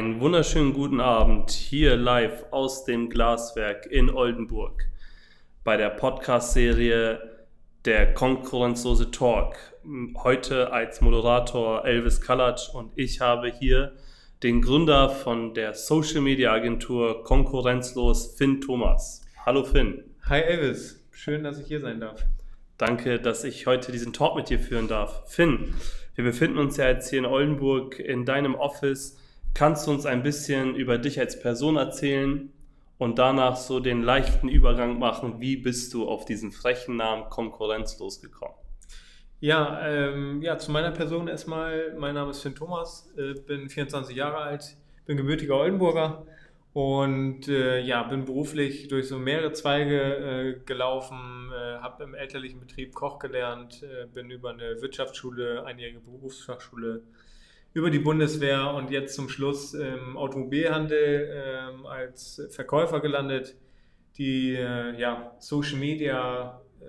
Einen wunderschönen guten Abend hier live aus dem Glaswerk in Oldenburg bei der Podcast-Serie Der konkurrenzlose Talk. Heute als Moderator Elvis Kallatsch und ich habe hier den Gründer von der Social Media Agentur Konkurrenzlos, Finn Thomas. Hallo Finn. Hi Elvis, schön, dass ich hier sein darf. Danke, dass ich heute diesen Talk mit dir führen darf. Finn, wir befinden uns ja jetzt hier in Oldenburg in deinem Office Kannst du uns ein bisschen über dich als Person erzählen und danach so den leichten Übergang machen? Wie bist du auf diesen frechen Namen konkurrenzlos gekommen? Ja, ähm, ja, zu meiner Person erstmal. Mein Name ist Finn Thomas, äh, bin 24 Jahre alt, bin gebürtiger Oldenburger und äh, ja, bin beruflich durch so mehrere Zweige äh, gelaufen, äh, habe im elterlichen Betrieb Koch gelernt, äh, bin über eine Wirtschaftsschule, einjährige Berufsfachschule über die Bundeswehr und jetzt zum Schluss im Automobilhandel ähm, als Verkäufer gelandet. Die äh, ja, Social Media, äh,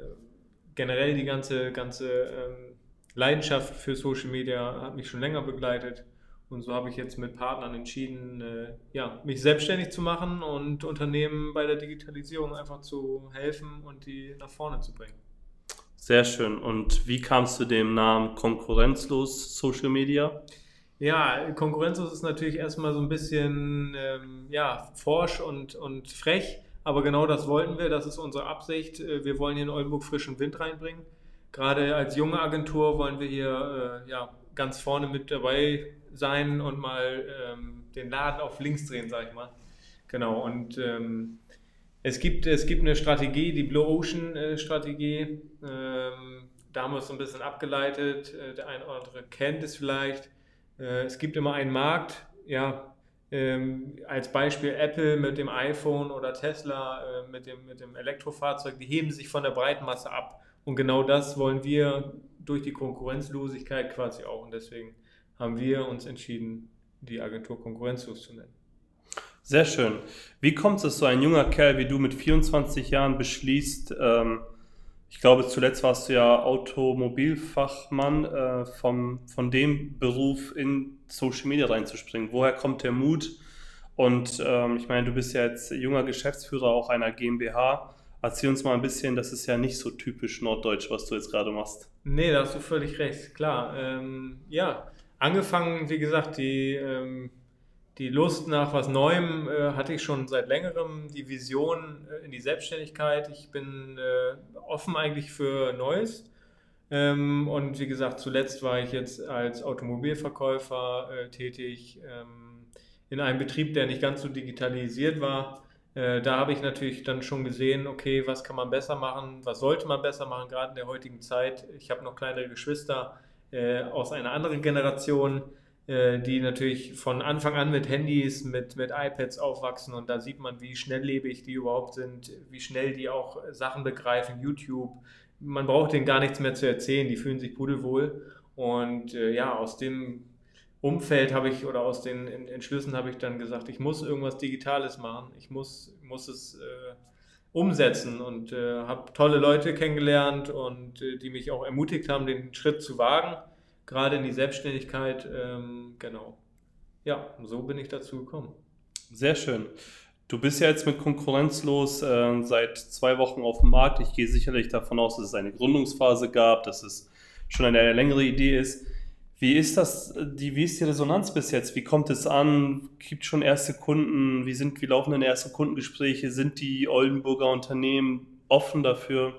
generell die ganze, ganze ähm, Leidenschaft für Social Media hat mich schon länger begleitet. Und so habe ich jetzt mit Partnern entschieden, äh, ja, mich selbstständig zu machen und Unternehmen bei der Digitalisierung einfach zu helfen und die nach vorne zu bringen. Sehr schön. Und wie kamst du dem Namen Konkurrenzlos Social Media? Ja, Konkurrenzlos ist natürlich erstmal so ein bisschen ähm, ja, forsch und, und frech, aber genau das wollten wir, das ist unsere Absicht. Äh, wir wollen hier in Oldenburg frischen Wind reinbringen. Gerade als junge Agentur wollen wir hier äh, ja, ganz vorne mit dabei sein und mal ähm, den Laden auf links drehen, sag ich mal. Genau, und ähm, es, gibt, es gibt eine Strategie, die Blue Ocean äh, Strategie. Ähm, da haben wir es so ein bisschen abgeleitet. Äh, der eine oder andere kennt es vielleicht es gibt immer einen Markt, ja, ähm, als Beispiel Apple mit dem iPhone oder Tesla äh, mit, dem, mit dem Elektrofahrzeug, die heben sich von der Breitenmasse ab. Und genau das wollen wir durch die Konkurrenzlosigkeit quasi auch. Und deswegen haben wir uns entschieden, die Agentur konkurrenzlos zu nennen. Sehr schön. Wie kommt es, dass so ein junger Kerl wie du mit 24 Jahren beschließt, ähm, ich glaube, zuletzt warst du ja Automobilfachmann, äh, vom, von dem Beruf in Social Media reinzuspringen. Woher kommt der Mut? Und ähm, ich meine, du bist ja jetzt junger Geschäftsführer auch einer GmbH. Erzähl uns mal ein bisschen, das ist ja nicht so typisch norddeutsch, was du jetzt gerade machst. Nee, da hast du völlig recht, klar. Ähm, ja, angefangen, wie gesagt, die ähm, die Lust nach was Neuem äh, hatte ich schon seit längerem, die Vision äh, in die Selbstständigkeit. Ich bin äh, offen eigentlich für Neues. Ähm, und wie gesagt, zuletzt war ich jetzt als Automobilverkäufer äh, tätig ähm, in einem Betrieb, der nicht ganz so digitalisiert war. Äh, da habe ich natürlich dann schon gesehen, okay, was kann man besser machen, was sollte man besser machen, gerade in der heutigen Zeit. Ich habe noch kleinere Geschwister äh, aus einer anderen Generation die natürlich von Anfang an mit Handys, mit, mit iPads aufwachsen und da sieht man, wie schnelllebig die überhaupt sind, wie schnell die auch Sachen begreifen, YouTube. Man braucht denen gar nichts mehr zu erzählen, die fühlen sich pudelwohl. Und äh, ja, aus dem Umfeld habe ich oder aus den Entschlüssen habe ich dann gesagt, ich muss irgendwas Digitales machen, ich muss, muss es äh, umsetzen und äh, habe tolle Leute kennengelernt und äh, die mich auch ermutigt haben, den Schritt zu wagen gerade in die Selbstständigkeit. Ähm, genau. Ja, so bin ich dazu gekommen. Sehr schön. Du bist ja jetzt mit Konkurrenzlos äh, seit zwei Wochen auf dem Markt. Ich gehe sicherlich davon aus, dass es eine Gründungsphase gab, dass es schon eine längere Idee ist. Wie ist das, die, wie ist die Resonanz bis jetzt? Wie kommt es an? Gibt schon erste Kunden? Wie sind, wie laufen denn erste Kundengespräche? Sind die Oldenburger Unternehmen offen dafür?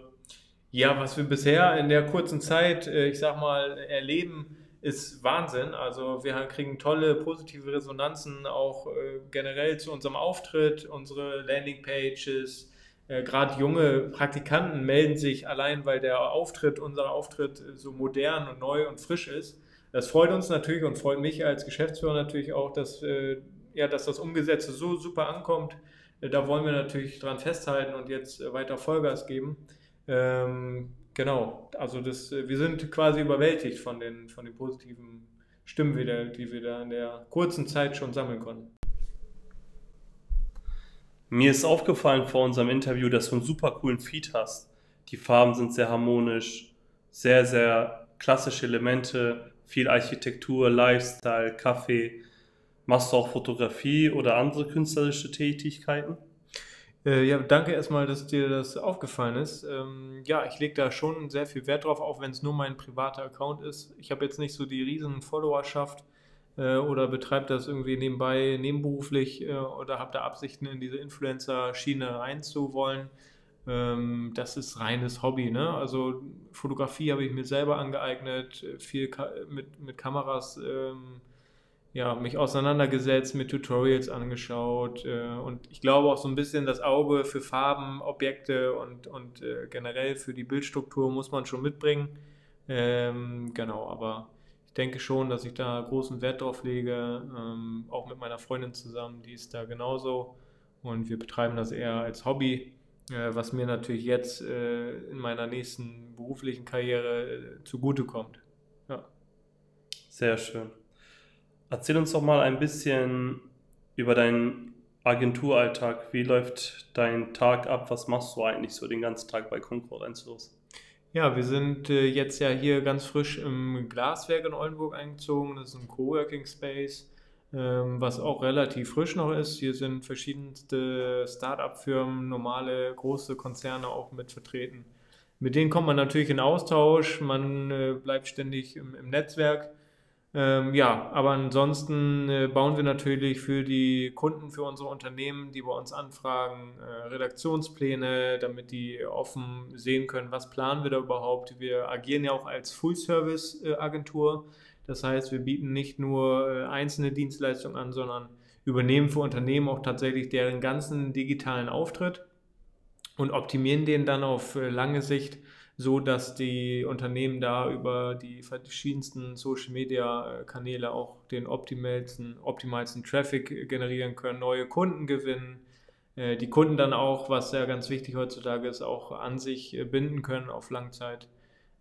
Ja, was wir bisher in der kurzen Zeit, äh, ich sag mal, erleben, ist Wahnsinn. Also wir kriegen tolle positive Resonanzen auch äh, generell zu unserem Auftritt, unsere Landingpages. Äh, Gerade junge Praktikanten melden sich allein, weil der Auftritt, unser Auftritt so modern und neu und frisch ist. Das freut uns natürlich und freut mich als Geschäftsführer natürlich auch, dass, ja, dass das Umgesetzte so super ankommt. Da wollen wir natürlich dran festhalten und jetzt weiter Vollgas geben. Ähm, genau, also das, wir sind quasi überwältigt von den, von den positiven Stimmen, wieder, die wir da in der kurzen Zeit schon sammeln konnten. Mir ist aufgefallen vor unserem Interview, dass du einen super coolen Feed hast. Die Farben sind sehr harmonisch, sehr, sehr klassische Elemente, viel Architektur, Lifestyle, Kaffee. Machst du auch Fotografie oder andere künstlerische Tätigkeiten? Äh, ja, danke erstmal, dass dir das aufgefallen ist. Ähm, ja, ich lege da schon sehr viel Wert drauf, auch wenn es nur mein privater Account ist. Ich habe jetzt nicht so die riesen Followerschaft äh, oder betreibe das irgendwie nebenbei, nebenberuflich äh, oder habe da Absichten, in diese Influencer-Schiene reinzuwollen. Ähm, das ist reines Hobby. Ne? Also Fotografie habe ich mir selber angeeignet, viel Ka mit, mit Kameras. Ähm, ja, mich auseinandergesetzt, mit Tutorials angeschaut äh, und ich glaube auch so ein bisschen das Auge für Farben, Objekte und, und äh, generell für die Bildstruktur muss man schon mitbringen. Ähm, genau, aber ich denke schon, dass ich da großen Wert drauf lege, ähm, auch mit meiner Freundin zusammen, die ist da genauso und wir betreiben das eher als Hobby, äh, was mir natürlich jetzt äh, in meiner nächsten beruflichen Karriere äh, zugutekommt. Ja. Sehr schön. Erzähl uns doch mal ein bisschen über deinen Agenturalltag. Wie läuft dein Tag ab? Was machst du eigentlich so den ganzen Tag bei Concord los? Ja, wir sind äh, jetzt ja hier ganz frisch im Glaswerk in Oldenburg eingezogen. Das ist ein Coworking Space, ähm, was auch relativ frisch noch ist. Hier sind verschiedenste Start-up-Firmen, normale große Konzerne auch mit vertreten. Mit denen kommt man natürlich in Austausch, man äh, bleibt ständig im Netzwerk. Ähm, ja, aber ansonsten äh, bauen wir natürlich für die Kunden, für unsere Unternehmen, die bei uns anfragen, äh, Redaktionspläne, damit die offen sehen können, was planen wir da überhaupt. Wir agieren ja auch als Full-Service-Agentur. Das heißt, wir bieten nicht nur äh, einzelne Dienstleistungen an, sondern übernehmen für Unternehmen auch tatsächlich deren ganzen digitalen Auftritt und optimieren den dann auf äh, lange Sicht so dass die Unternehmen da über die verschiedensten Social Media äh, Kanäle auch den optimalsten, optimalsten Traffic generieren können, neue Kunden gewinnen, äh, die Kunden dann auch, was ja ganz wichtig heutzutage ist, auch an sich äh, binden können auf Langzeit.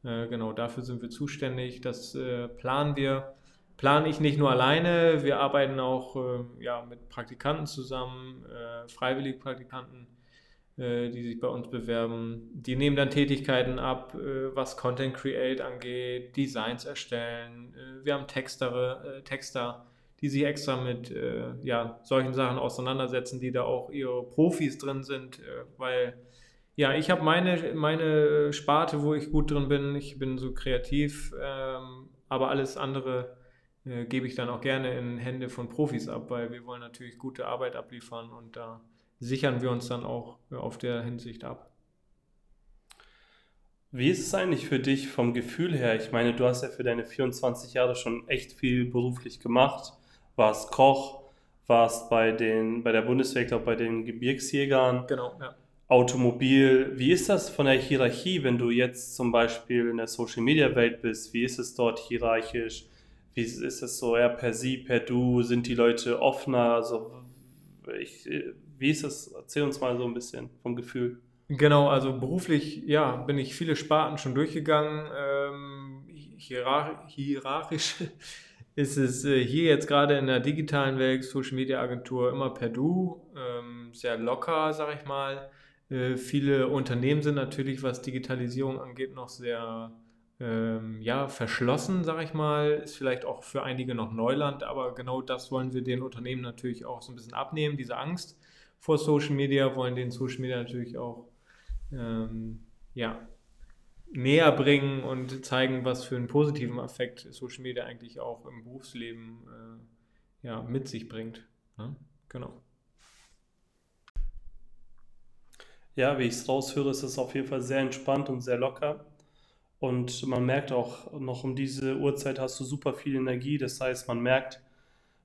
Genau, dafür sind wir zuständig. Das planen wir. Plane ich nicht nur alleine, wir arbeiten auch ja, mit Praktikanten zusammen, freiwillig Praktikanten die sich bei uns bewerben. Die nehmen dann Tätigkeiten ab, äh, was Content Create angeht, Designs erstellen. Äh, wir haben Textere, Texter, die sich extra mit ja, solchen Sachen auseinandersetzen, die da auch ihre Profis drin sind, weil ja, ich habe meine, meine Sparte, wo ich gut drin bin. Ich bin so kreativ, ähm, aber alles andere äh, gebe ich dann auch gerne in Hände von Profis ab, weil wir wollen natürlich gute Arbeit abliefern und da sichern wir uns dann auch auf der Hinsicht ab. Wie ist es eigentlich für dich vom Gefühl her? Ich meine, du hast ja für deine 24 Jahre schon echt viel beruflich gemacht, warst Koch, warst bei, den, bei der Bundeswehr, glaube bei den Gebirgsjägern, genau, ja. Automobil. Wie ist das von der Hierarchie, wenn du jetzt zum Beispiel in der Social-Media-Welt bist? Wie ist es dort hierarchisch? Wie ist es so eher per Sie, per Du? Sind die Leute offener? Also ich, wie ist das? Erzähl uns mal so ein bisschen vom Gefühl. Genau, also beruflich, ja, bin ich viele Sparten schon durchgegangen. Ähm, hierar hierarchisch ist es äh, hier jetzt gerade in der digitalen Welt, Social Media Agentur, immer per Du, ähm, sehr locker, sag ich mal. Äh, viele Unternehmen sind natürlich, was Digitalisierung angeht, noch sehr ähm, ja, verschlossen, sag ich mal. Ist vielleicht auch für einige noch Neuland, aber genau das wollen wir den Unternehmen natürlich auch so ein bisschen abnehmen, diese Angst vor Social Media, wollen den Social Media natürlich auch ähm, ja, näher bringen und zeigen, was für einen positiven Effekt Social Media eigentlich auch im Berufsleben äh, ja, mit sich bringt. Ne? Genau. Ja, wie ich es raushöre, ist es auf jeden Fall sehr entspannt und sehr locker. Und man merkt auch, noch um diese Uhrzeit hast du super viel Energie. Das heißt, man merkt,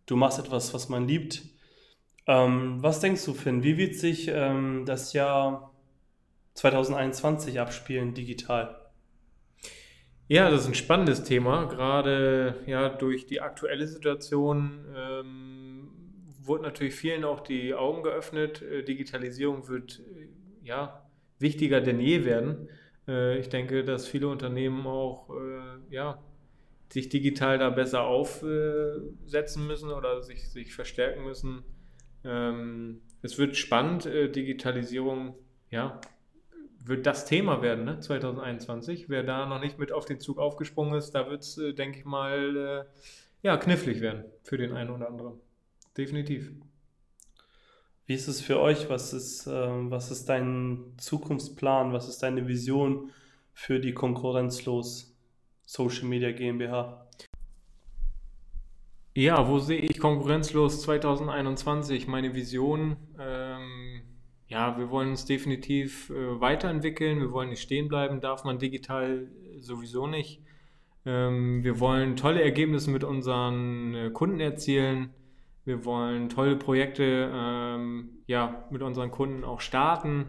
du machst etwas, was man liebt. Ähm, was denkst du, Finn? Wie wird sich ähm, das Jahr 2021 abspielen digital? Ja, das ist ein spannendes Thema. Gerade ja, durch die aktuelle Situation ähm, wurde natürlich vielen auch die Augen geöffnet. Äh, Digitalisierung wird äh, ja, wichtiger denn je werden. Äh, ich denke, dass viele Unternehmen auch ja, sich digital da besser aufsetzen müssen oder sich, sich verstärken müssen ähm, es wird spannend, äh, Digitalisierung, ja, wird das Thema werden, ne, 2021. Wer da noch nicht mit auf den Zug aufgesprungen ist, da wird es, äh, denke ich mal, äh, ja, knifflig werden für den einen oder anderen. definitiv. Wie ist es für euch? Was ist, äh, was ist dein Zukunftsplan? Was ist deine Vision für die konkurrenzlos Social Media GmbH? Ja, wo sehe ich konkurrenzlos 2021? Meine Vision, ähm, ja, wir wollen uns definitiv äh, weiterentwickeln, wir wollen nicht stehen bleiben, darf man digital sowieso nicht. Ähm, wir wollen tolle Ergebnisse mit unseren äh, Kunden erzielen. Wir wollen tolle Projekte ähm, ja, mit unseren Kunden auch starten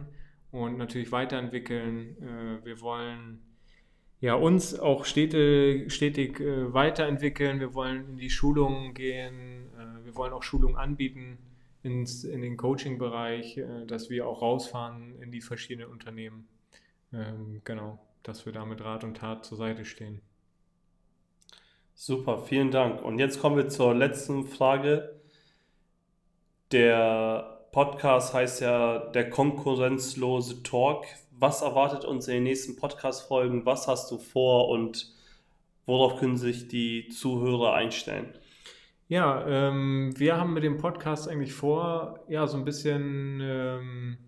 und natürlich weiterentwickeln. Äh, wir wollen ja, uns auch stetig, stetig äh, weiterentwickeln. Wir wollen in die Schulungen gehen. Äh, wir wollen auch Schulungen anbieten ins, in den Coaching-Bereich, äh, dass wir auch rausfahren in die verschiedenen Unternehmen. Ähm, genau, dass wir da mit Rat und Tat zur Seite stehen. Super, vielen Dank. Und jetzt kommen wir zur letzten Frage. Der Podcast heißt ja der konkurrenzlose Talk. Was erwartet uns in den nächsten Podcast-Folgen? Was hast du vor und worauf können sich die Zuhörer einstellen? Ja, ähm, wir haben mit dem Podcast eigentlich vor, ja, so ein bisschen, ähm,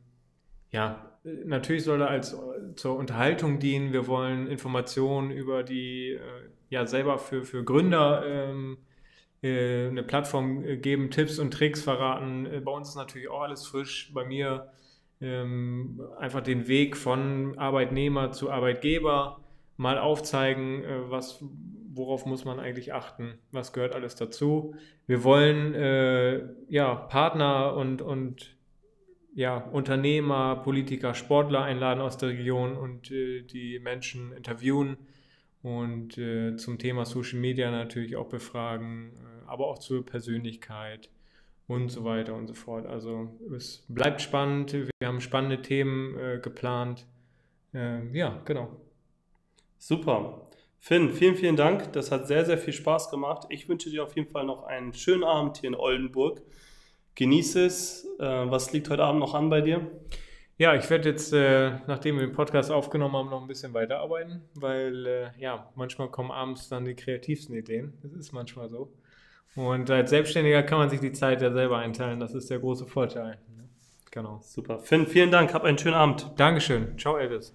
ja, natürlich soll er als zur Unterhaltung dienen. Wir wollen Informationen über die, äh, ja, selber für, für Gründer ähm, äh, eine Plattform äh, geben, Tipps und Tricks verraten. Äh, bei uns ist natürlich auch alles frisch. Bei mir ähm, einfach den Weg von Arbeitnehmer zu Arbeitgeber mal aufzeigen, äh, was, worauf muss man eigentlich achten, was gehört alles dazu. Wir wollen äh, ja, Partner und, und ja, Unternehmer, Politiker, Sportler einladen aus der Region und äh, die Menschen interviewen und äh, zum Thema Social Media natürlich auch befragen, äh, aber auch zur Persönlichkeit und so weiter und so fort. Also es bleibt spannend, wir haben spannende Themen äh, geplant. Ähm, ja, genau. Super. Finn, vielen, vielen Dank. Das hat sehr, sehr viel Spaß gemacht. Ich wünsche dir auf jeden Fall noch einen schönen Abend hier in Oldenburg. Genieße es. Äh, was liegt heute Abend noch an bei dir? Ja, ich werde jetzt, äh, nachdem wir den Podcast aufgenommen haben, noch ein bisschen weiterarbeiten, weil äh, ja, manchmal kommen abends dann die kreativsten Ideen. Das ist manchmal so. Und als Selbstständiger kann man sich die Zeit ja selber einteilen. Das ist der große Vorteil. Genau. Super. Finn, vielen Dank. Hab einen schönen Abend. Dankeschön. Ciao, Elvis.